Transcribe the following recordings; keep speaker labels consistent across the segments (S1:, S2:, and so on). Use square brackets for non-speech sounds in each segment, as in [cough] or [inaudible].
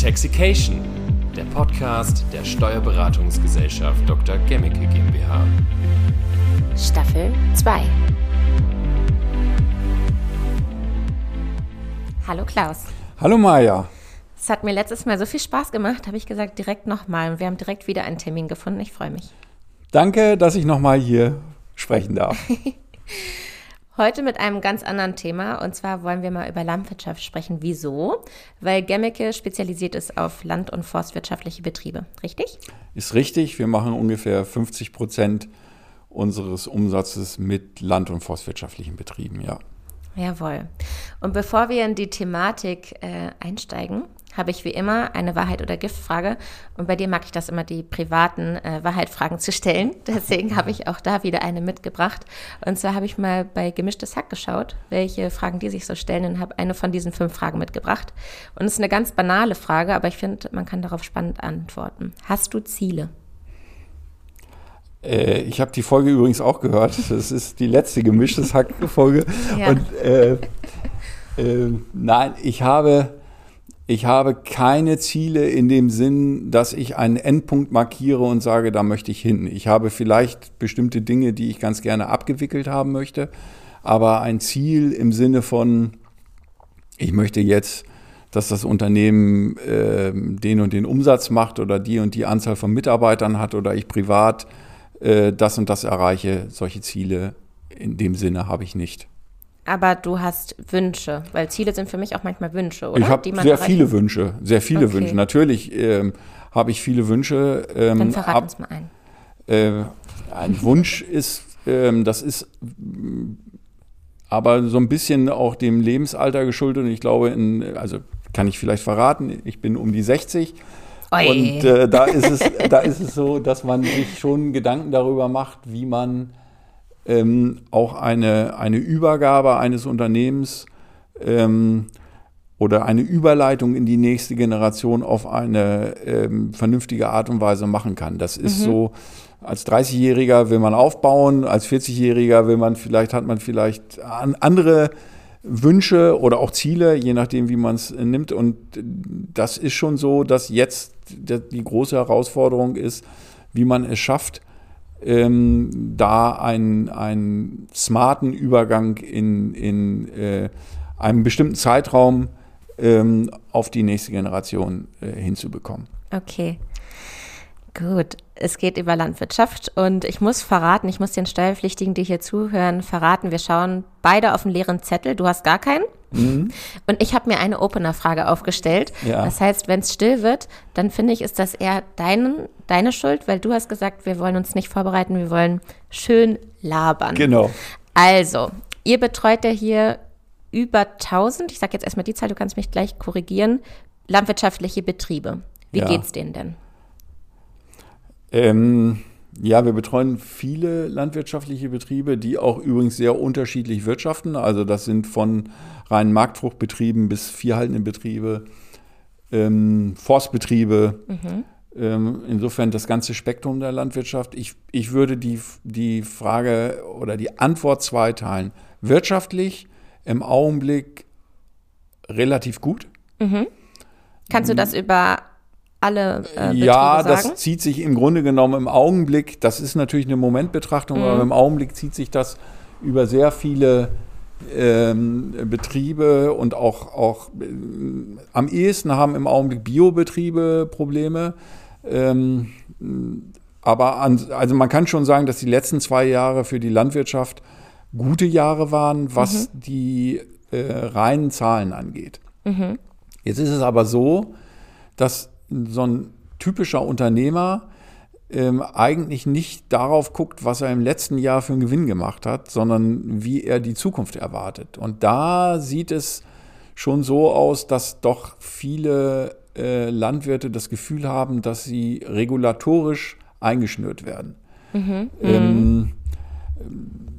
S1: Taxication, der Podcast der Steuerberatungsgesellschaft Dr. Gemmicke GmbH.
S2: Staffel 2. Hallo Klaus.
S3: Hallo Maja.
S2: Es hat mir letztes Mal so viel Spaß gemacht, habe ich gesagt, direkt nochmal. Und wir haben direkt wieder einen Termin gefunden. Ich freue mich.
S3: Danke, dass ich nochmal hier sprechen darf. [laughs]
S2: Heute mit einem ganz anderen Thema und zwar wollen wir mal über Landwirtschaft sprechen. Wieso? Weil Gemmeke spezialisiert ist auf land- und forstwirtschaftliche Betriebe, richtig?
S3: Ist richtig. Wir machen ungefähr 50 Prozent unseres Umsatzes mit land- und forstwirtschaftlichen Betrieben, ja.
S2: Jawohl. Und bevor wir in die Thematik äh, einsteigen, habe ich wie immer eine Wahrheit- oder Giftfrage. Und bei dir mag ich das immer, die privaten äh, Wahrheitfragen zu stellen. [laughs] Deswegen habe ich auch da wieder eine mitgebracht. Und zwar habe ich mal bei Gemischtes Hack geschaut, welche Fragen die sich so stellen und habe eine von diesen fünf Fragen mitgebracht. Und es ist eine ganz banale Frage, aber ich finde, man kann darauf spannend antworten. Hast du Ziele?
S3: Äh, ich habe die Folge übrigens auch gehört. Das ist die letzte Gemischtes Hack-Folge.
S2: Ja.
S3: Und äh, äh, nein, ich habe ich habe keine Ziele in dem Sinn, dass ich einen Endpunkt markiere und sage, da möchte ich hin. Ich habe vielleicht bestimmte Dinge, die ich ganz gerne abgewickelt haben möchte, aber ein Ziel im Sinne von, ich möchte jetzt, dass das Unternehmen äh, den und den Umsatz macht oder die und die Anzahl von Mitarbeitern hat oder ich privat äh, das und das erreiche, solche Ziele in dem Sinne habe ich nicht.
S2: Aber du hast Wünsche, weil Ziele sind für mich auch manchmal Wünsche, oder?
S3: Ich habe sehr
S2: erreichen-
S3: viele Wünsche, sehr viele
S2: Okay.
S3: Wünsche. Natürlich ähm, habe ich viele Wünsche. Ähm,
S2: Dann verrat
S3: ab-
S2: uns mal ein.
S3: äh, ein Wunsch ist, ähm, das ist mm, aber so ein bisschen auch dem Lebensalter geschuldet. Und ich glaube, in, also kann ich vielleicht verraten, ich bin um die 60.
S2: Oi.
S3: Und äh, da, ist es, da ist es so, dass man sich schon Gedanken darüber macht, wie man ähm, auch eine, eine Übergabe eines Unternehmens ähm, oder eine Überleitung in die nächste Generation auf eine ähm, vernünftige Art und Weise machen kann. Das ist so, als 30-Jähriger will man aufbauen, als 40-Jähriger will man vielleicht, hat man vielleicht an andere Wünsche oder auch Ziele, je nachdem, wie man es nimmt. Und das ist schon so, dass jetzt die große Herausforderung ist, wie man es schafft, ähm, da einen, einen smarten Übergang in, in äh, einem bestimmten Zeitraum ähm, auf die nächste Generation äh, hinzubekommen.
S2: Okay. Gut, es geht über Landwirtschaft und ich muss verraten, ich muss den Steuerpflichtigen, die hier zuhören, verraten, wir schauen beide auf einen leeren Zettel. Du hast gar keinen. Und ich habe mir eine Opener-Frage aufgestellt.
S3: Ja.
S2: Das heißt, wenn es still wird, dann finde ich, ist das eher dein, deine Schuld, weil du hast gesagt, wir wollen uns nicht vorbereiten, wir wollen schön labern.
S3: Genau.
S2: Also, ihr betreut ja hier über 1000, ich sage jetzt erstmal die Zahl, du kannst mich gleich korrigieren, landwirtschaftliche Betriebe. Wie
S3: Ja.
S2: geht's denen denn?
S3: Ähm, ja, wir betreuen viele landwirtschaftliche Betriebe, die auch übrigens sehr unterschiedlich wirtschaften. Also das sind von reinen Marktfruchtbetrieben bis viehhaltende Betriebe, ähm, Forstbetriebe. Ähm, insofern das ganze Spektrum der Landwirtschaft. Ich, ich würde die, die Frage oder die Antwort zweiteilen. Wirtschaftlich im Augenblick relativ gut.
S2: Kannst du das über alle äh, Betriebe
S3: Mhm. ja, das
S2: sagen?
S3: zieht sich im Grunde genommen im Augenblick, das ist natürlich eine Momentbetrachtung,
S2: Mhm.
S3: aber im Augenblick zieht sich das über sehr viele ähm, Betriebe und auch, auch ähm, am ehesten haben im Augenblick Biobetriebe Probleme. Ähm, aber an, also man kann schon sagen, dass die letzten zwei Jahre für die Landwirtschaft gute Jahre waren, was
S2: Mhm.
S3: die äh, reinen Zahlen angeht. Jetzt ist es aber so, dass so ein typischer Unternehmer ähm, eigentlich nicht darauf guckt, was er im letzten Jahr für einen Gewinn gemacht hat, sondern wie er die Zukunft erwartet. Und da sieht es schon so aus, dass doch viele äh, Landwirte das Gefühl haben, dass sie regulatorisch eingeschnürt werden. Ähm, Nehmen wir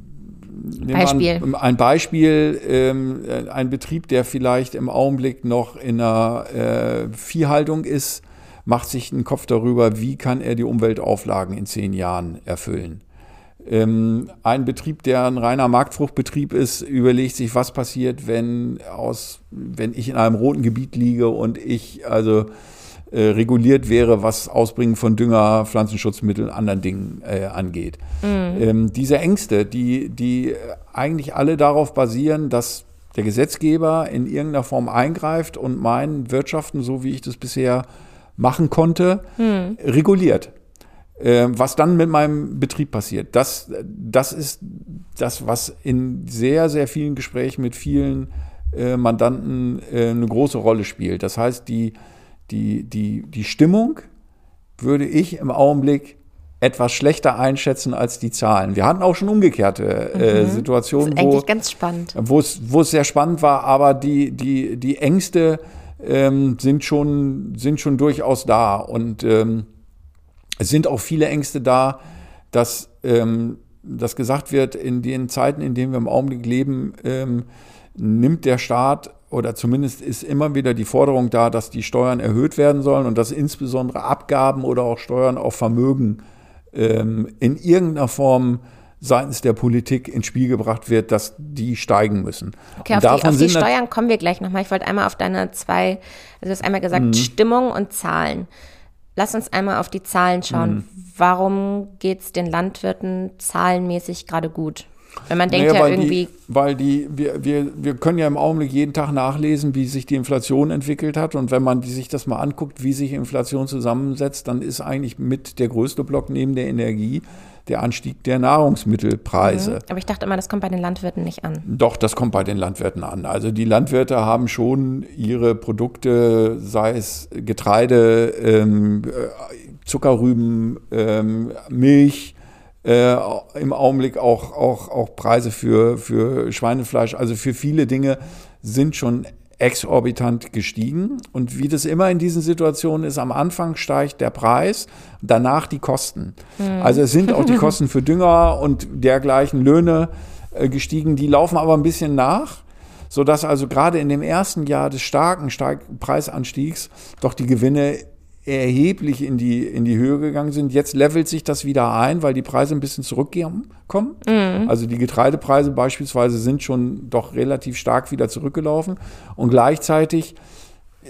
S2: Beispiel.
S3: Ein, ein Beispiel, ähm, ein Betrieb, der vielleicht im Augenblick noch in einer äh, Viehhaltung ist, macht sich einen Kopf darüber, wie kann er die Umweltauflagen in zehn Jahren erfüllen. Ähm, ein Betrieb, der ein reiner Marktfruchtbetrieb ist, überlegt sich, was passiert, wenn aus, wenn ich in einem roten Gebiet liege und ich also äh, reguliert wäre, was Ausbringen von Dünger, Pflanzenschutzmitteln, anderen Dingen äh, angeht. Mhm. Ähm, diese Ängste, die, die eigentlich alle darauf basieren, dass der Gesetzgeber in irgendeiner Form eingreift und mein Wirtschaften, so wie ich das bisher machen konnte, mhm. reguliert. Äh, was dann mit meinem Betrieb passiert, das, das ist das, was in sehr, sehr vielen Gesprächen mit vielen äh, Mandanten äh, eine große Rolle spielt. Das heißt, die, die, die, die Stimmung würde ich im Augenblick etwas schlechter einschätzen als die Zahlen. Wir hatten auch schon umgekehrte äh, mhm. Situationen,
S2: das ist eigentlich ganz spannend.
S3: wo es wo es sehr spannend war, aber die die die Ängste ähm, sind schon sind schon durchaus da und ähm, es sind auch viele Ängste da, dass ähm, dass gesagt wird, in den Zeiten, in denen wir im Augenblick leben, ähm, nimmt der Staat oder zumindest ist immer wieder die Forderung da, dass die Steuern erhöht werden sollen und dass insbesondere Abgaben oder auch Steuern auf Vermögen ähm, in irgendeiner Form seitens der Politik ins Spiel gebracht wird, dass die steigen müssen.
S2: Okay, auf, die, auf die, Steuern kommen wir gleich nochmal. Ich wollte einmal auf deine zwei, also du hast einmal gesagt, mhm. Stimmung und Zahlen. Lass uns einmal auf die Zahlen schauen. Mhm. Warum geht es den Landwirten zahlenmäßig gerade gut? Wenn man denkt naja, ja irgendwie.
S3: Die, weil die, wir, wir, wir können ja im Augenblick jeden Tag nachlesen, wie sich die Inflation entwickelt hat. Und wenn man sich das mal anguckt, wie sich Inflation zusammensetzt, dann ist eigentlich mit der größte Block neben der Energie der Anstieg der Nahrungsmittelpreise. Mhm.
S2: Aber ich dachte immer, das kommt bei den Landwirten nicht an.
S3: Doch, das kommt bei den Landwirten an. Also die Landwirte haben schon ihre Produkte, sei es Getreide, ähm, äh, Zuckerrüben, ähm, Milch, äh, im Augenblick auch, auch, auch Preise für, für Schweinefleisch, also für viele Dinge sind schon exorbitant gestiegen. Und wie das immer in diesen Situationen ist, am Anfang steigt der Preis, danach die Kosten. Mhm. Also es sind auch die [laughs] Kosten für Dünger und dergleichen Löhne äh, gestiegen, die laufen aber ein bisschen nach sodass also gerade in dem ersten Jahr des starken Preisanstiegs doch die Gewinne erheblich in die, in die Höhe gegangen sind. Jetzt levelt sich das wieder ein, weil die Preise ein bisschen zurückkommen. Mhm. Also die Getreidepreise beispielsweise sind schon doch relativ stark wieder zurückgelaufen. Und gleichzeitig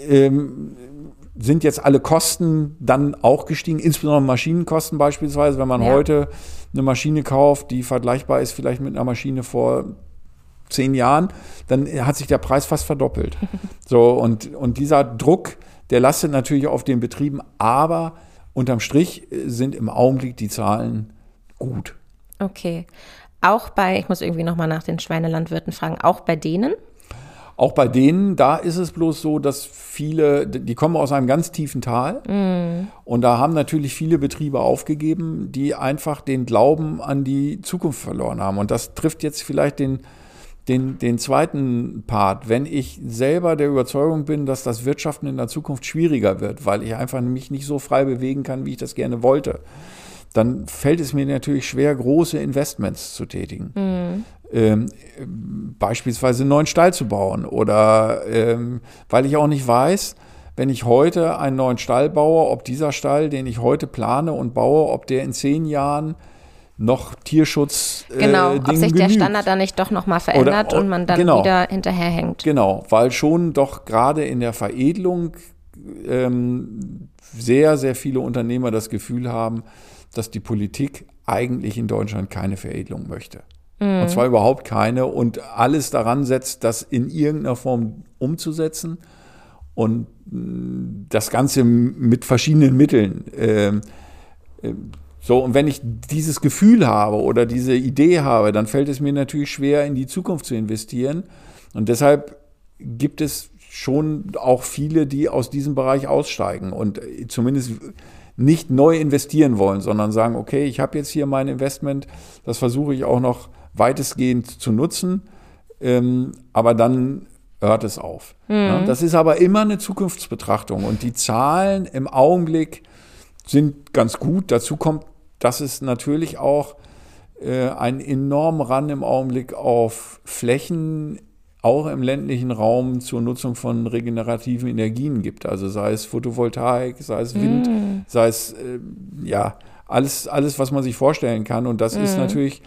S3: ähm, sind jetzt alle Kosten dann auch gestiegen, insbesondere Maschinenkosten beispielsweise. Wenn man ja. heute eine Maschine kauft, die vergleichbar ist vielleicht mit einer Maschine vor zehn Jahren, dann hat sich der Preis fast verdoppelt. [laughs] so, und, und dieser Druck, der lastet natürlich auf den Betrieben, aber unterm Strich sind im Augenblick die Zahlen gut.
S2: Okay. Auch bei, ich muss irgendwie nochmal nach den Schweinelandwirten fragen, auch bei denen?
S3: Auch bei denen, da ist es bloß so, dass viele, die kommen aus einem ganz tiefen Tal. Mm. Und da haben natürlich viele Betriebe aufgegeben, die einfach den Glauben an die Zukunft verloren haben. Und das trifft jetzt vielleicht den den, den zweiten Part, wenn ich selber der Überzeugung bin, dass das Wirtschaften in der Zukunft schwieriger wird, weil ich einfach mich nicht so frei bewegen kann, wie ich das gerne wollte, dann fällt es mir natürlich schwer, große Investments zu tätigen. Mhm. Ähm, beispielsweise einen neuen Stall zu bauen oder ähm, weil ich auch nicht weiß, wenn ich heute einen neuen Stall baue, ob dieser Stall, den ich heute plane und baue, ob der in zehn Jahren noch Tierschutz.
S2: Äh, genau, ob sich genügt. der Standard dann nicht doch nochmal verändert Oder, und man dann genau, wieder hinterherhängt.
S3: Genau, weil schon doch gerade in der Veredelung ähm, sehr, sehr viele Unternehmer das Gefühl haben, dass die Politik eigentlich in Deutschland keine Veredelung möchte. Mhm. Und zwar überhaupt keine und alles daran setzt, das in irgendeiner Form umzusetzen und mm, das Ganze mit verschiedenen Mitteln. Ähm, äh, so, und wenn ich dieses Gefühl habe oder diese Idee habe, dann fällt es mir natürlich schwer, in die Zukunft zu investieren. Und deshalb gibt es schon auch viele, die aus diesem Bereich aussteigen und zumindest nicht neu investieren wollen, sondern sagen, okay, ich habe jetzt hier mein Investment, das versuche ich auch noch weitestgehend zu nutzen, ähm, aber dann hört es auf. Mhm. Ja, das ist aber immer eine Zukunftsbetrachtung und die Zahlen im Augenblick sind ganz gut. Dazu kommt dass es natürlich auch äh, einen enormen Ran im Augenblick auf Flächen, auch im ländlichen Raum zur Nutzung von regenerativen Energien gibt. Also sei es Photovoltaik, sei es Wind, mm. sei es äh, ja alles, alles, was man sich vorstellen kann. Und das mhm. ist natürlich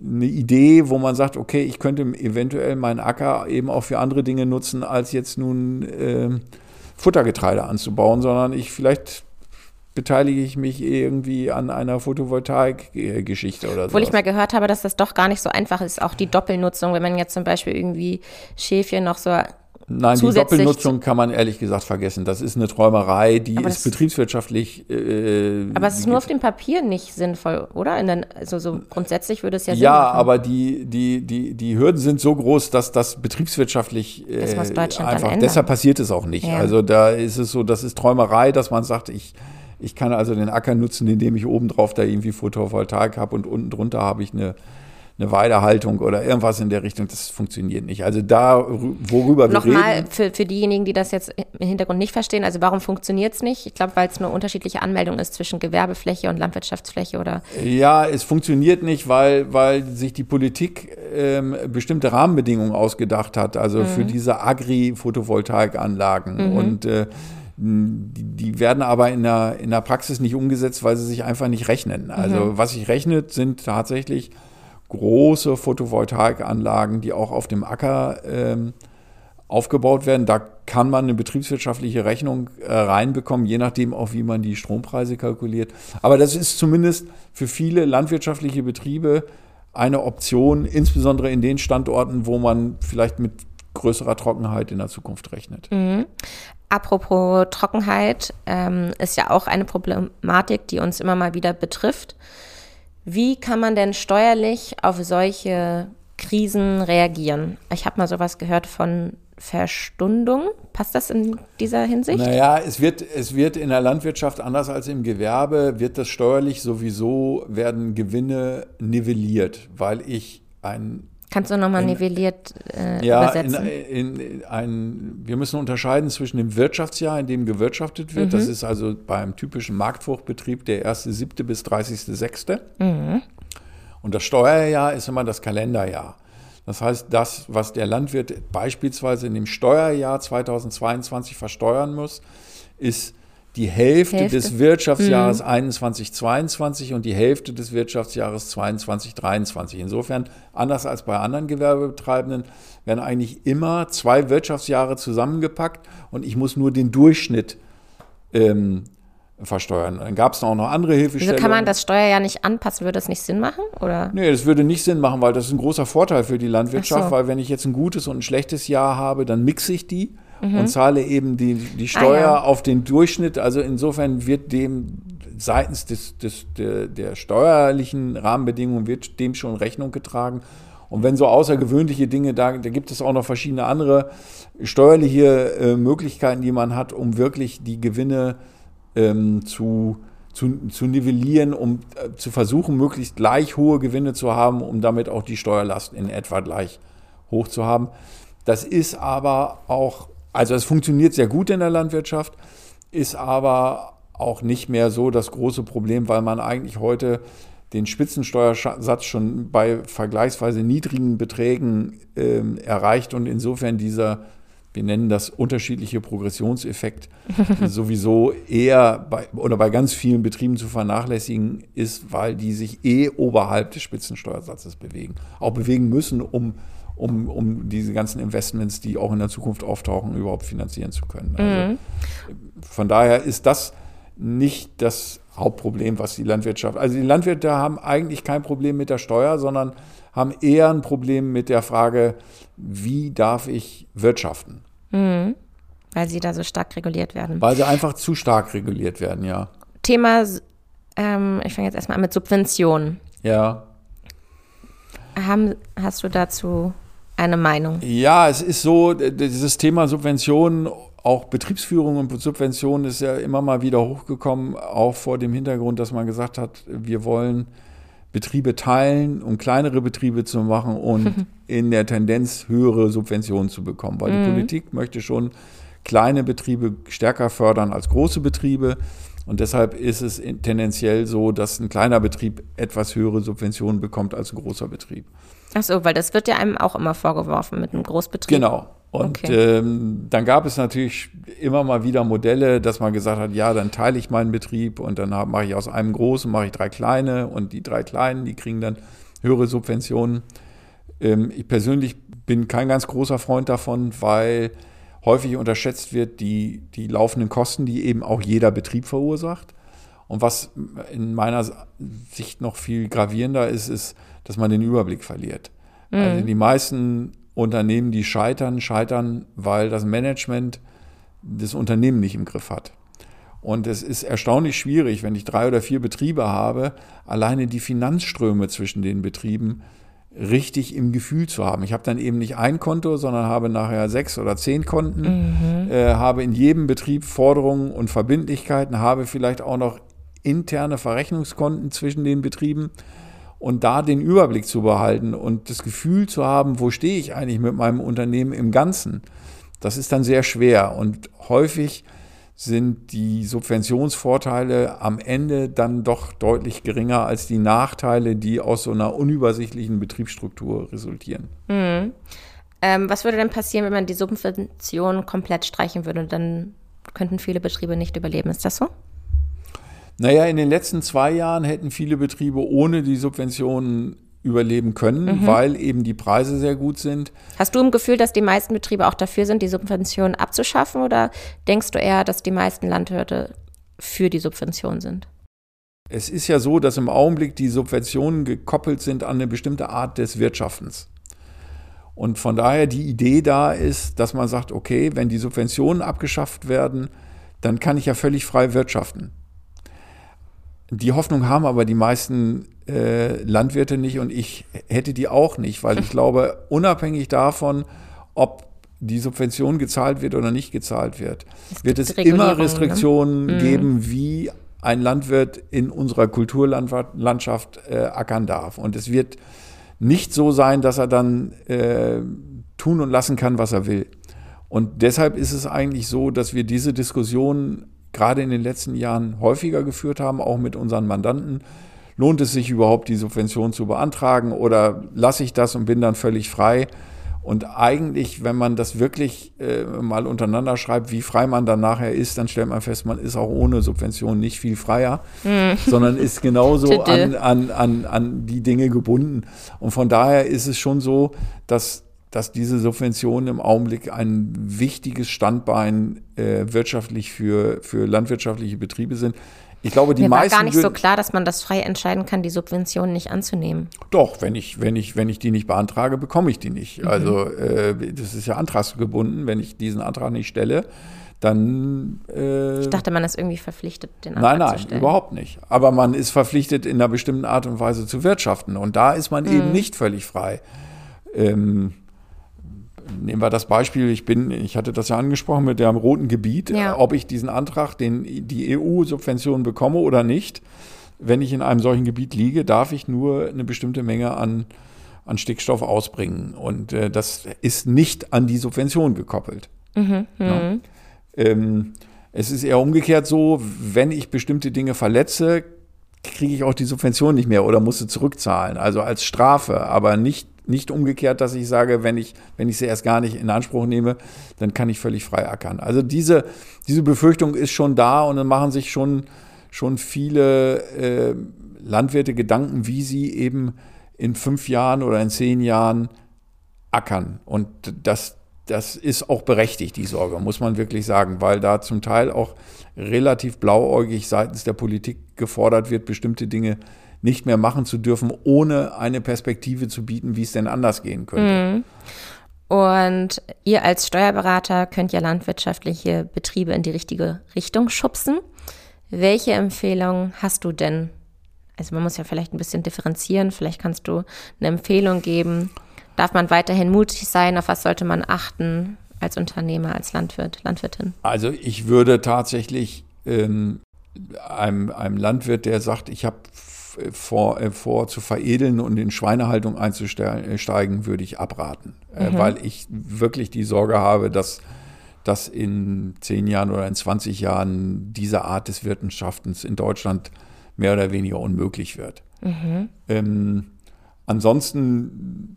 S3: eine Idee, wo man sagt, okay, ich könnte eventuell meinen Acker eben auch für andere Dinge nutzen, als jetzt nun äh, Futtergetreide anzubauen, sondern ich vielleicht beteilige ich mich irgendwie an einer Photovoltaik-Geschichte oder so.
S2: Obwohl ich mal gehört habe, dass das doch gar nicht so einfach ist, auch die Doppelnutzung, wenn man jetzt zum Beispiel irgendwie Schäfchen noch so
S3: Nein, die Doppelnutzung kann man ehrlich gesagt vergessen. Das ist eine Träumerei, die aber ist betriebswirtschaftlich.
S2: Äh, aber es ist nur auf dem Papier nicht sinnvoll, oder? Den, also so grundsätzlich würde es ja
S3: Ja, aber die, die, die, die Hürden sind so groß, dass das betriebswirtschaftlich äh, das muss Deutschland einfach. Deshalb passiert es auch nicht. Ja. Also da ist es so, das ist Träumerei, dass man sagt, ich. Ich kann also den Acker nutzen, indem ich oben drauf da irgendwie Photovoltaik habe und unten drunter habe ich eine, eine Weidehaltung oder irgendwas in der Richtung, das funktioniert nicht. Also da, worüber wir
S2: Nochmal für, für diejenigen, die das jetzt im Hintergrund nicht verstehen, also warum funktioniert es nicht? Ich glaube, weil es eine unterschiedliche Anmeldung ist zwischen Gewerbefläche und Landwirtschaftsfläche oder?
S3: Ja, es funktioniert nicht, weil, weil sich die Politik ähm, bestimmte Rahmenbedingungen ausgedacht hat, also mhm. für diese Agri-Photovoltaikanlagen mhm. und äh, die, die, werden aber in der, in der Praxis nicht umgesetzt, weil sie sich einfach nicht rechnen. Also mhm. was sich rechnet, sind tatsächlich große Photovoltaikanlagen, die auch auf dem Acker ähm, aufgebaut werden. Da kann man eine betriebswirtschaftliche Rechnung äh, reinbekommen, je nachdem auch, wie man die Strompreise kalkuliert. Aber das ist zumindest für viele landwirtschaftliche Betriebe eine Option, insbesondere in den Standorten, wo man vielleicht mit größerer Trockenheit in der Zukunft rechnet.
S2: Mhm. Apropos Trockenheit, ähm, ist ja auch eine Problematik, die uns immer mal wieder betrifft. Wie kann man denn steuerlich auf solche Krisen reagieren? Ich habe mal sowas gehört von Verstundung. Passt das in dieser Hinsicht?
S3: Naja, es wird, es wird in der Landwirtschaft anders als im Gewerbe, wird das steuerlich sowieso, werden Gewinne nivelliert, weil ich ein
S2: Kannst du nochmal nivelliert äh,
S3: ja,
S2: übersetzen?
S3: In, in ein, wir müssen unterscheiden zwischen dem Wirtschaftsjahr, in dem gewirtschaftet wird. Mhm. Das ist also beim typischen Marktfruchtbetrieb der 1.7. bis 30.6. Mhm. Und das Steuerjahr ist immer das Kalenderjahr. Das heißt, das, was der Landwirt beispielsweise in dem Steuerjahr 2022 versteuern muss, ist die Hälfte, Hälfte. des Wirtschaftsjahres mhm. 21, 22 und die Hälfte des Wirtschaftsjahres 22, 23. Insofern, anders als bei anderen Gewerbebetreibenden, werden eigentlich immer zwei Wirtschaftsjahre zusammengepackt und ich muss nur den Durchschnitt ähm, versteuern. Dann gab es auch noch andere Hilfestellungen.
S2: Wieso kann man das Steuerjahr nicht anpassen? Würde das nicht Sinn machen? Oder?
S3: Nee, das würde nicht Sinn machen, weil das ist ein großer Vorteil für die Landwirtschaft, so. weil wenn ich jetzt ein gutes und ein schlechtes Jahr habe, dann mixe ich die mhm. und zahle eben die, die Steuer ah, ja. auf den Durchschnitt. Also insofern wird dem seitens des, des, der, der steuerlichen Rahmenbedingungen wird dem schon Rechnung getragen. Und wenn so außergewöhnliche Dinge, da, da gibt es auch noch verschiedene andere steuerliche äh, Möglichkeiten, die man hat, um wirklich die Gewinne ähm, zu, zu, zu nivellieren, um äh, zu versuchen, möglichst gleich hohe Gewinne zu haben, um damit auch die Steuerlast in etwa gleich hoch zu haben. Das ist aber auch also es funktioniert sehr gut in der Landwirtschaft, ist aber auch nicht mehr so das große Problem, weil man eigentlich heute den Spitzensteuersatz schon bei vergleichsweise niedrigen Beträgen äh, erreicht und insofern dieser, wir nennen das unterschiedliche Progressionseffekt, [laughs] sowieso eher bei, oder bei ganz vielen Betrieben zu vernachlässigen ist, weil die sich eh oberhalb des Spitzensteuersatzes bewegen. Auch bewegen müssen, um um, um diese ganzen Investments, die auch in der Zukunft auftauchen, überhaupt finanzieren zu können. Also, mhm. Von daher ist das nicht das Hauptproblem, was die Landwirtschaft. Also die Landwirte haben eigentlich kein Problem mit der Steuer, sondern haben eher ein Problem mit der Frage, wie darf ich wirtschaften?
S2: Mhm. Weil sie da so stark reguliert werden.
S3: Weil sie einfach zu stark reguliert werden, ja.
S2: Thema, ähm, ich fange jetzt erstmal an mit Subventionen.
S3: Ja.
S2: Haben, hast du dazu eine Meinung?
S3: Ja, es ist so, dieses Thema Subventionen, auch Betriebsführung und Subventionen ist ja immer mal wieder hochgekommen, auch vor dem Hintergrund, dass man gesagt hat, wir wollen Betriebe teilen, um kleinere Betriebe zu machen und [laughs] in der Tendenz höhere Subventionen zu bekommen. Weil mhm. die Politik möchte schon kleine Betriebe stärker fördern als große Betriebe. Und deshalb ist es tendenziell so, dass ein kleiner Betrieb etwas höhere Subventionen bekommt als ein großer Betrieb.
S2: Ach so, weil das wird ja einem auch immer vorgeworfen mit einem Großbetrieb.
S3: Genau. Und okay. ähm, dann gab es natürlich immer mal wieder Modelle, dass man gesagt hat, ja, dann teile ich meinen Betrieb und dann mache ich aus einem großen, mache ich drei kleine und die drei kleinen, die kriegen dann höhere Subventionen. Ähm, ich persönlich bin kein ganz großer Freund davon, weil häufig unterschätzt wird die, die laufenden Kosten, die eben auch jeder Betrieb verursacht. Und was in meiner Sicht noch viel gravierender ist, ist, dass man den Überblick verliert. Mhm. Also die meisten Unternehmen, die scheitern, scheitern, weil das Management das Unternehmen nicht im Griff hat. Und es ist erstaunlich schwierig, wenn ich drei oder vier Betriebe habe, alleine die Finanzströme zwischen den Betrieben richtig im Gefühl zu haben. Ich habe dann eben nicht ein Konto, sondern habe nachher sechs oder zehn Konten, mhm. äh, habe in jedem Betrieb Forderungen und Verbindlichkeiten, habe vielleicht auch noch interne Verrechnungskonten zwischen den Betrieben und da den Überblick zu behalten und das Gefühl zu haben, wo stehe ich eigentlich mit meinem Unternehmen im Ganzen, das ist dann sehr schwer und häufig sind die Subventionsvorteile am Ende dann doch deutlich geringer als die Nachteile, die aus so einer unübersichtlichen Betriebsstruktur resultieren.
S2: Mhm. Ähm, was würde denn passieren, wenn man die Subvention komplett streichen würde? Dann könnten viele Betriebe nicht überleben. Ist das so?
S3: Naja, in den letzten zwei Jahren hätten viele Betriebe ohne die Subventionen überleben können, mhm. weil eben die Preise sehr gut sind.
S2: Hast du im Gefühl, dass die meisten Betriebe auch dafür sind, die Subventionen abzuschaffen oder denkst du eher, dass die meisten Landwirte für die Subvention sind?
S3: Es ist ja so, dass im Augenblick die Subventionen gekoppelt sind an eine bestimmte Art des Wirtschaftens. Und von daher die Idee da ist, dass man sagt, okay, wenn die Subventionen abgeschafft werden, dann kann ich ja völlig frei wirtschaften. Die Hoffnung haben aber die meisten äh, Landwirte nicht und ich hätte die auch nicht, weil ich glaube, unabhängig davon, ob die Subvention gezahlt wird oder nicht gezahlt wird, es wird es immer ne? Restriktionen ne? geben, wie ein Landwirt in unserer Kulturlandschaft äh, ackern darf. Und es wird nicht so sein, dass er dann äh, tun und lassen kann, was er will. Und deshalb ist es eigentlich so, dass wir diese Diskussion gerade in den letzten Jahren häufiger geführt haben, auch mit unseren Mandanten. Lohnt es sich überhaupt, die Subvention zu beantragen oder lasse ich das und bin dann völlig frei? Und eigentlich, wenn man das wirklich äh, mal untereinander schreibt, wie frei man dann nachher ist, dann stellt man fest, man ist auch ohne Subvention nicht viel freier, mm. sondern ist genauso [laughs] an, an, an, an die Dinge gebunden. Und von daher ist es schon so, dass dass diese Subventionen im Augenblick ein wichtiges Standbein äh, wirtschaftlich für, für landwirtschaftliche Betriebe sind. Ich glaube, die
S2: Mir
S3: meisten.
S2: war gar nicht so klar, dass man das frei entscheiden kann, die Subventionen nicht anzunehmen.
S3: Doch, wenn ich, wenn ich, wenn ich die nicht beantrage, bekomme ich die nicht. Mhm. Also äh, das ist ja antragsgebunden. Wenn ich diesen Antrag nicht stelle, dann.
S2: Äh, ich dachte, man ist irgendwie verpflichtet, den Antrag
S3: nein, nein, zu stellen. Nein, überhaupt nicht. Aber man ist verpflichtet, in einer bestimmten Art und Weise zu wirtschaften. Und da ist man mhm. eben nicht völlig frei. Ähm, nehmen wir das Beispiel, ich bin, ich hatte das ja angesprochen mit dem roten Gebiet, ja. ob ich diesen Antrag, den die EU-Subvention bekomme oder nicht. Wenn ich in einem solchen Gebiet liege, darf ich nur eine bestimmte Menge an, an Stickstoff ausbringen. Und äh, das ist nicht an die Subvention gekoppelt. Mhm, ja. Mhm. ähm, es ist eher umgekehrt so, wenn ich bestimmte Dinge verletze, kriege ich auch die Subvention nicht mehr oder muss sie zurückzahlen, also als Strafe, aber nicht nicht umgekehrt, dass ich sage, wenn ich, wenn ich sie erst gar nicht in Anspruch nehme, dann kann ich völlig frei ackern. Also diese, diese Befürchtung ist schon da und dann machen sich schon, schon viele äh, Landwirte Gedanken, wie sie eben in fünf Jahren oder in zehn Jahren ackern. Und das, das ist auch berechtigt, die Sorge, muss man wirklich sagen, weil da zum Teil auch relativ blauäugig seitens der Politik gefordert wird, bestimmte Dinge nicht mehr machen zu dürfen, ohne eine Perspektive zu bieten, wie es denn anders gehen könnte. Mhm.
S2: Und ihr als Steuerberater könnt ja landwirtschaftliche Betriebe in die richtige Richtung schubsen. Welche Empfehlung hast du denn? Also man muss ja vielleicht ein bisschen differenzieren. Vielleicht kannst du eine Empfehlung geben. Darf man weiterhin mutig sein? Auf was sollte man achten als Unternehmer, als Landwirt, Landwirtin?
S3: Also ich würde tatsächlich ähm, einem, einem Landwirt, der sagt, ich habe vor, äh, vor zu veredeln und in Schweinehaltung einzusteigen, würde ich abraten. Äh, mhm. weil ich wirklich die Sorge habe, dass, dass in zehn Jahren oder in 20 Jahren diese Art des Wirtschaftens in Deutschland mehr oder weniger unmöglich wird. Mhm. Ähm, ansonsten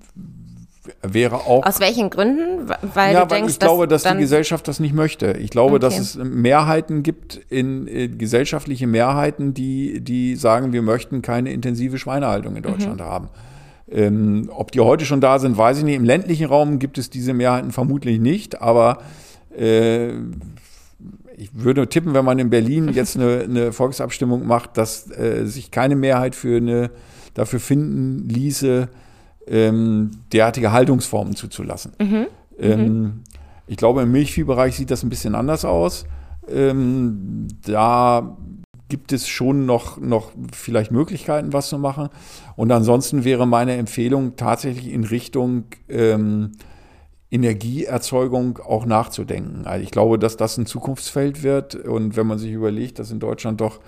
S3: wäre auch.
S2: Aus welchen Gründen? Weil
S3: ja,
S2: du
S3: weil
S2: denkst,
S3: ich glaube, dass,
S2: dass
S3: die Gesellschaft das nicht möchte. Ich glaube, dass
S2: Okay.
S3: es Mehrheiten gibt, in, in gesellschaftliche Mehrheiten, die, die sagen, wir möchten keine intensive Schweinehaltung in Deutschland haben. Ähm, ob die heute schon da sind, weiß ich nicht. Im ländlichen Raum gibt es diese Mehrheiten vermutlich nicht, aber äh, ich würde tippen, wenn man in Berlin jetzt eine, eine Volksabstimmung macht, dass äh, sich keine Mehrheit für eine, dafür finden ließe, ähm, derartige Haltungsformen zuzulassen. Ähm, ich glaube, im Milchviehbereich sieht das ein bisschen anders aus. Ähm, da gibt es schon noch, noch vielleicht Möglichkeiten, was zu machen. Und ansonsten wäre meine Empfehlung tatsächlich in Richtung ähm, Energieerzeugung auch nachzudenken. Also ich glaube, dass das ein Zukunftsfeld wird. Und wenn man sich überlegt, dass in Deutschland doch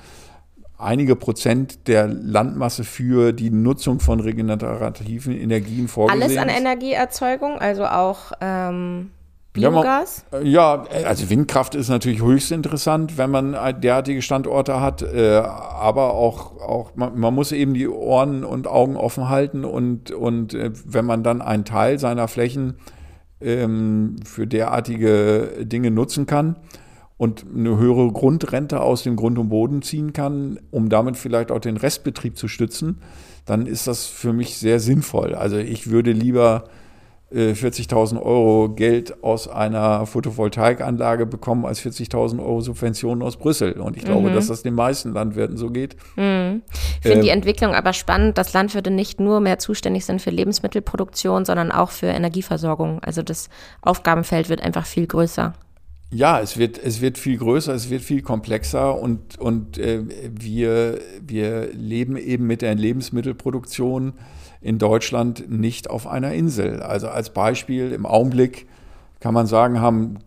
S3: einige Prozent der Landmasse für die Nutzung von regenerativen Energien vorgesehen
S2: alles an. Energieerzeugung, also auch ähm,
S3: Ja, man-
S2: Biogas?
S3: Ja, also Windkraft ist natürlich höchst interessant, wenn man derartige Standorte hat, äh, aber auch, auch man, man muss eben die Ohren und Augen offen halten und, und äh, wenn man dann einen Teil seiner Flächen ähm, für derartige Dinge nutzen kann und eine höhere Grundrente aus dem Grund und Boden ziehen kann, um damit vielleicht auch den Restbetrieb zu stützen, dann ist das für mich sehr sinnvoll. Also ich würde lieber äh, 40.000 Euro Geld aus einer Photovoltaikanlage bekommen als 40.000 Euro Subventionen aus Brüssel. Und ich glaube, dass das den meisten Landwirten so geht.
S2: Ich finde
S3: Ähm,
S2: die Entwicklung aber spannend, dass Landwirte nicht nur mehr zuständig sind für Lebensmittelproduktion, sondern auch für Energieversorgung. Also das Aufgabenfeld wird einfach viel größer.
S3: Ja, es wird, es wird viel größer, es wird viel komplexer und, und äh, wir, wir leben eben mit der Lebensmittelproduktion in Deutschland nicht auf einer Insel. Also als Beispiel im Augenblick kann man sagen, haben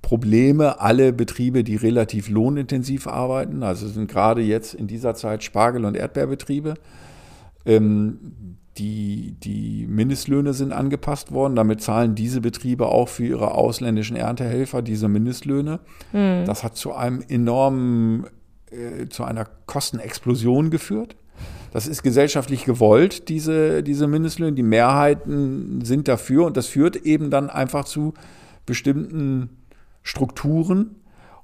S3: Probleme alle Betriebe, die relativ lohnintensiv arbeiten. Also sind gerade jetzt in dieser Zeit Spargel- und Erdbeerbetriebe. Ähm, die, die Mindestlöhne sind angepasst worden. Damit zahlen diese Betriebe auch für ihre ausländischen Erntehelfer diese Mindestlöhne. Das hat zu einem enormen, äh, zu einer Kostenexplosion geführt. Das ist gesellschaftlich gewollt, diese, diese Mindestlöhne. Die Mehrheiten sind dafür und das führt eben dann einfach zu bestimmten Strukturen.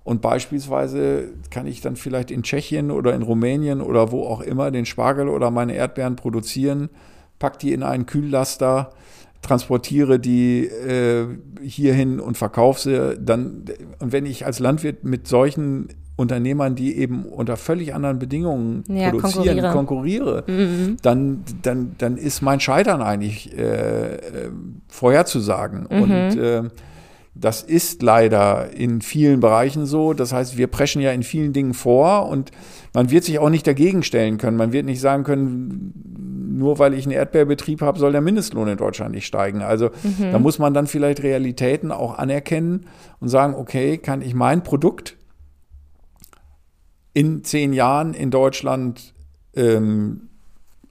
S3: Und beispielsweise kann ich dann vielleicht in Tschechien oder in Rumänien oder wo auch immer den Spargel oder meine Erdbeeren produzieren, pack die in einen Kühllaster, transportiere die äh, hierhin und verkaufe sie. Dann, und wenn ich als Landwirt mit solchen Unternehmern, die eben unter völlig anderen Bedingungen
S2: Ja,
S3: produzieren,
S2: konkurriere.
S3: konkurriere, dann, dann, dann ist mein Scheitern eigentlich äh, äh, vorherzusagen. Und äh, das ist leider in vielen Bereichen so. Das heißt, wir preschen ja in vielen Dingen vor und man wird sich auch nicht dagegen stellen können. Man wird nicht sagen können, nur weil ich einen Erdbeerbetrieb habe, soll der Mindestlohn in Deutschland nicht steigen. Also da muss man dann vielleicht Realitäten auch anerkennen und sagen, okay, kann ich mein Produkt in zehn Jahren in Deutschland ähm,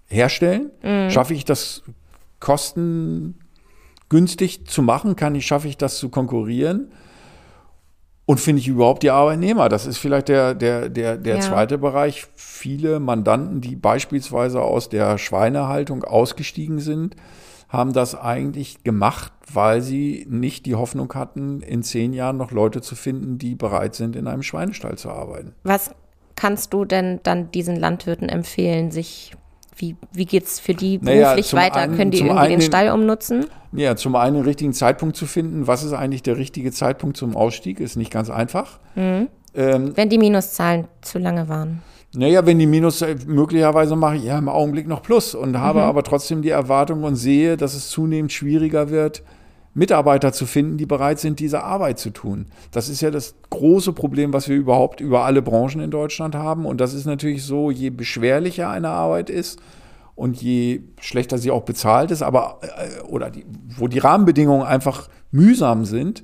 S3: herstellen? Schaffe ich das kostengünstig zu machen? Kann ich, schaffe ich das zu konkurrieren? Und finde ich überhaupt die Arbeitnehmer? Das ist vielleicht der, der, der, der
S2: Ja.
S3: zweite Bereich. Viele Mandanten, die beispielsweise aus der Schweinehaltung ausgestiegen sind, haben das eigentlich gemacht, weil sie nicht die Hoffnung hatten, in zehn Jahren noch Leute zu finden, die bereit sind, in einem Schweinestall zu arbeiten.
S2: Was kannst du denn dann diesen Landwirten empfehlen, sich wie, wie geht es für die
S3: Naja,
S2: beruflich
S3: zum
S2: weiter?
S3: einen-
S2: Können die irgendwie
S3: einen-
S2: den Stall umnutzen?
S3: Ja, zum einen den richtigen Zeitpunkt zu finden. Was ist eigentlich der richtige Zeitpunkt zum Ausstieg? Ist nicht ganz einfach. Ähm,
S2: Wenn die Minuszahlen zu lange waren.
S3: Naja, wenn die Minus, äh, möglicherweise mache ich ja im Augenblick noch Plus und habe aber trotzdem die Erwartung und sehe, dass es zunehmend schwieriger wird, Mitarbeiter zu finden, die bereit sind, diese Arbeit zu tun. Das ist ja das große Problem, was wir überhaupt über alle Branchen in Deutschland haben. Und das ist natürlich so, je beschwerlicher eine Arbeit ist und je schlechter sie auch bezahlt ist, aber äh, oder die, wo die Rahmenbedingungen einfach mühsam sind,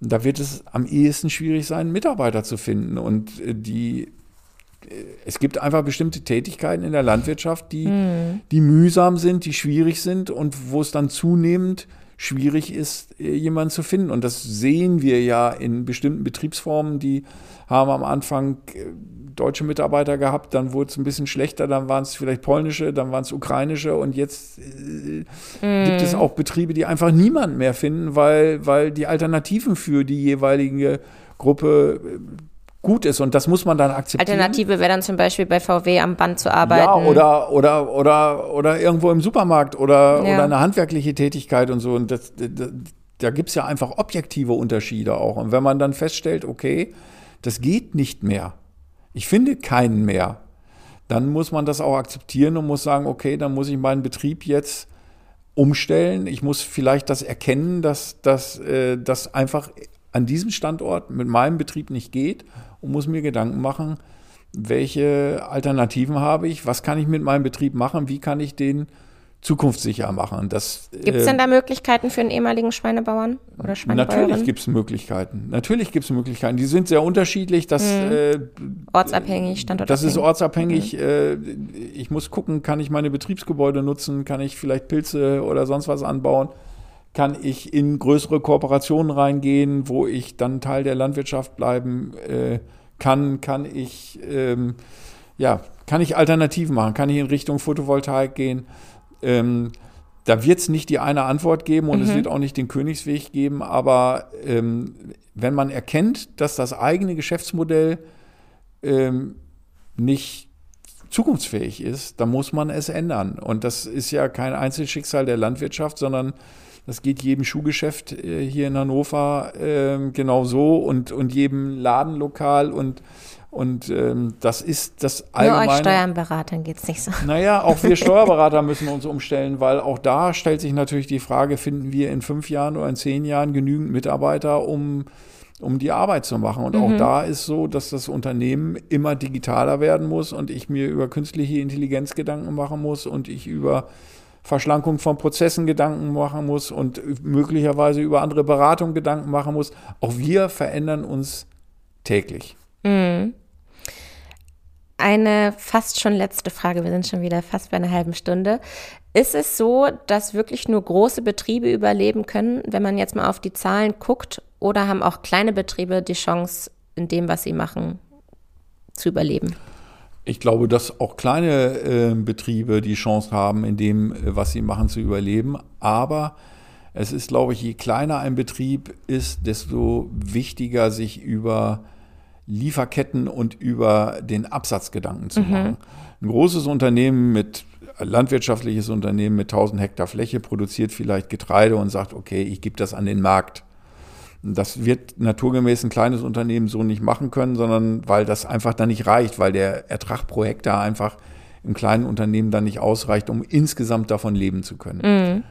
S3: da wird es am ehesten schwierig sein, Mitarbeiter zu finden. Und äh, die es gibt einfach bestimmte Tätigkeiten in der Landwirtschaft, die, die mühsam sind, die schwierig sind und wo es dann zunehmend schwierig ist, äh, jemanden zu finden. Und das sehen wir ja in bestimmten Betriebsformen, die haben am Anfang äh, deutsche Mitarbeiter gehabt, dann wurde es ein bisschen schlechter, dann waren es vielleicht polnische, dann waren es ukrainische und jetzt äh, mm. gibt es auch Betriebe, die einfach niemanden mehr finden, weil, weil die Alternativen für die jeweilige Gruppe äh, gut ist und das muss man dann akzeptieren.
S2: Alternative wäre dann zum Beispiel bei VW am Band zu arbeiten. Ja,
S3: oder, oder, oder, oder irgendwo im Supermarkt oder, ja. oder eine handwerkliche Tätigkeit und so. Und das, das, da gibt es ja einfach objektive Unterschiede auch. Und wenn man dann feststellt, okay, das geht nicht mehr, ich finde keinen mehr, dann muss man das auch akzeptieren und muss sagen, okay, dann muss ich meinen Betrieb jetzt umstellen. Ich muss vielleicht das erkennen, dass das äh, einfach an diesem Standort mit meinem Betrieb nicht geht und muss mir Gedanken machen, welche Alternativen habe ich, was kann ich mit meinem Betrieb machen, wie kann ich den zukunftssicher machen.
S2: Gibt es denn äh, da Möglichkeiten für einen ehemaligen Schweinebauern oder Schweinebäuerin?
S3: Natürlich gibt es Möglichkeiten. Natürlich gibt es Möglichkeiten. Die sind sehr unterschiedlich. Das, mhm.
S2: äh, ortsabhängig, standortabhängig.
S3: Das ist ortsabhängig. Mhm. Äh, ich muss gucken, kann ich meine Betriebsgebäude nutzen? Kann ich vielleicht Pilze oder sonst was anbauen? Kann ich in größere Kooperationen reingehen, wo ich dann Teil der Landwirtschaft bleiben äh, kann? Kann ich, ähm, ja, kann ich Alternativen machen? Kann ich in Richtung Photovoltaik gehen? Ähm, da wird es nicht die eine Antwort geben und mhm. es wird auch nicht den Königsweg geben, aber ähm, wenn man erkennt, dass das eigene Geschäftsmodell ähm, nicht zukunftsfähig ist, dann muss man es ändern. Und das ist ja kein Einzelschicksal der Landwirtschaft, sondern das geht jedem Schuhgeschäft äh, hier in Hannover äh, genau so und, und jedem Ladenlokal und und ähm, das ist das allgemeine. Nur euch
S2: Steuerberatern geht es nicht so.
S3: Naja, auch wir [laughs] Steuerberater müssen uns umstellen, weil auch da stellt sich natürlich die Frage, finden wir in fünf Jahren oder in zehn Jahren genügend Mitarbeiter, um, um die Arbeit zu machen. Und mhm. auch da ist so, dass das Unternehmen immer digitaler werden muss und ich mir über künstliche Intelligenz Gedanken machen muss und ich über Verschlankung von Prozessen Gedanken machen muss und möglicherweise über andere Beratung Gedanken machen muss. Auch wir verändern uns täglich. Mhm.
S2: Eine fast schon letzte Frage, wir sind schon wieder fast bei einer halben Stunde. Ist es so, dass wirklich nur große Betriebe überleben können, wenn man jetzt mal auf die Zahlen guckt, oder haben auch kleine Betriebe die Chance, in dem, was sie machen, zu überleben?
S3: Ich glaube, dass auch kleine äh, Betriebe die Chance haben, in dem, äh, was sie machen, zu überleben. Aber es ist, glaube ich, je kleiner ein Betrieb ist, desto wichtiger, sich über Lieferketten und über den Absatz Gedanken zu mhm. machen. Ein großes Unternehmen mit landwirtschaftliches Unternehmen mit 1000 Hektar Fläche produziert vielleicht Getreide und sagt, okay, ich gebe das an den Markt. Das wird naturgemäß ein kleines Unternehmen so nicht machen können, sondern weil das einfach dann nicht reicht, weil der Ertrag pro Hektar einfach im kleinen Unternehmen dann nicht ausreicht, um insgesamt davon leben zu können. Mhm.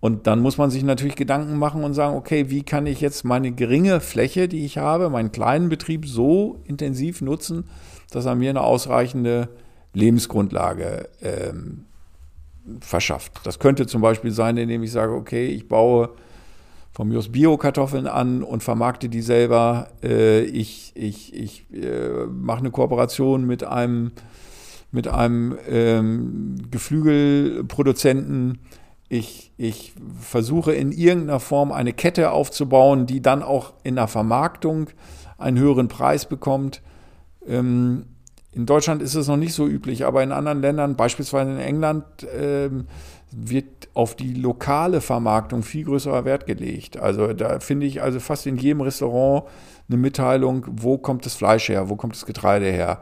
S3: Und dann muss man sich natürlich Gedanken machen und sagen, okay, wie kann ich jetzt meine geringe Fläche, die ich habe, meinen kleinen Betrieb so intensiv nutzen, dass er mir eine ausreichende Lebensgrundlage ähm, verschafft. Das könnte zum Beispiel sein, indem ich sage, okay, ich baue von mir aus Bio-Kartoffeln an und vermarkte die selber. Äh, ich ich, ich äh, mache eine Kooperation mit einem, mit einem ähm, Geflügelproduzenten, ich, ich versuche in irgendeiner Form eine Kette aufzubauen, die dann auch in der Vermarktung einen höheren Preis bekommt. Ähm, in Deutschland ist es noch nicht so üblich, aber in anderen Ländern, beispielsweise in England, ähm, wird auf die lokale Vermarktung viel größerer Wert gelegt. Also da finde ich also fast in jedem Restaurant eine Mitteilung, wo kommt das Fleisch her, wo kommt das Getreide her.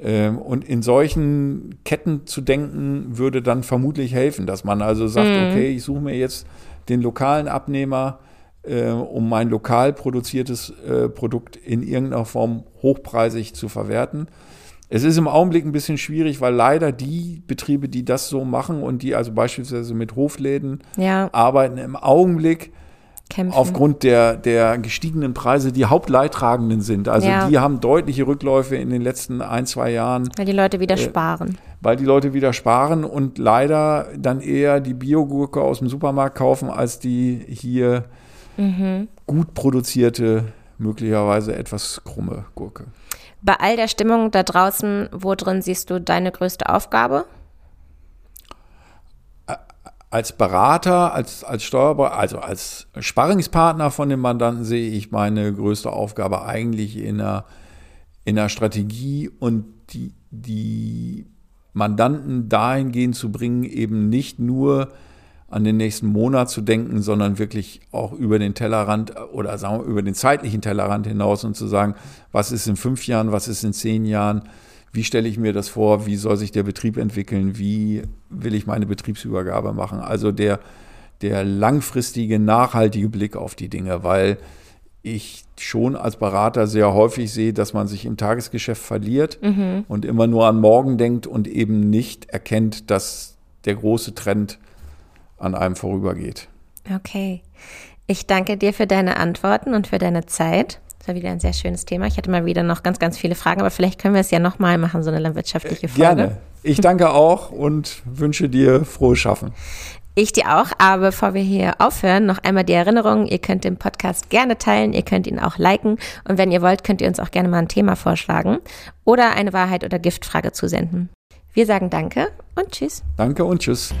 S3: Ähm, und in solchen Ketten zu denken, würde dann vermutlich helfen, dass man also sagt, mhm. okay, ich suche mir jetzt den lokalen Abnehmer, äh, um mein lokal produziertes äh, Produkt in irgendeiner Form hochpreisig zu verwerten. Es ist im Augenblick ein bisschen schwierig, weil leider die Betriebe, die das so machen und die also beispielsweise mit Hofläden ja. arbeiten, im Augenblick Kämpfen. aufgrund der, der gestiegenen Preise die Hauptleidtragenden sind. Also ja. die haben deutliche Rückläufe in den letzten ein, zwei Jahren.
S2: Weil die Leute wieder äh, sparen.
S3: Weil die Leute wieder sparen und leider dann eher die Biogurke aus dem Supermarkt kaufen, als die hier mhm. gut produzierte, möglicherweise etwas krumme Gurke.
S2: Bei all der Stimmung da draußen, wo drin siehst du deine größte Aufgabe?
S3: als Berater, als, als Steuerberater, also als Sparringspartner von dem Mandanten sehe ich meine größte Aufgabe eigentlich in der, in der Strategie und die, die Mandanten dahingehend zu bringen, eben nicht nur an den nächsten Monat zu denken, sondern wirklich auch über den Tellerrand oder sagen wir über den zeitlichen Tellerrand hinaus und zu sagen, was ist in fünf Jahren, was ist in zehn Jahren, wie stelle ich mir das vor, wie soll sich der Betrieb entwickeln, wie will ich meine Betriebsübergabe machen. Also der, der langfristige, nachhaltige Blick auf die Dinge, weil ich schon als Berater sehr häufig sehe, dass man sich im Tagesgeschäft verliert mhm. und immer nur an morgen denkt und eben nicht erkennt, dass der große Trend an einem vorübergeht.
S2: Okay. Ich danke dir für deine Antworten und für deine Zeit. Das war wieder ein sehr schönes Thema. Ich hatte mal wieder noch ganz, ganz viele Fragen, aber vielleicht können wir es ja nochmal machen, so eine landwirtschaftliche Folge.
S3: Gerne. Ich danke auch und wünsche dir frohes Schaffen.
S2: Ich dir auch, aber bevor wir hier aufhören, noch einmal die Erinnerung, ihr könnt den Podcast gerne teilen, ihr könnt ihn auch liken und wenn ihr wollt, könnt ihr uns auch gerne mal ein Thema vorschlagen oder eine Wahrheit oder Giftfrage zusenden. Wir sagen danke und tschüss.
S3: Danke und tschüss.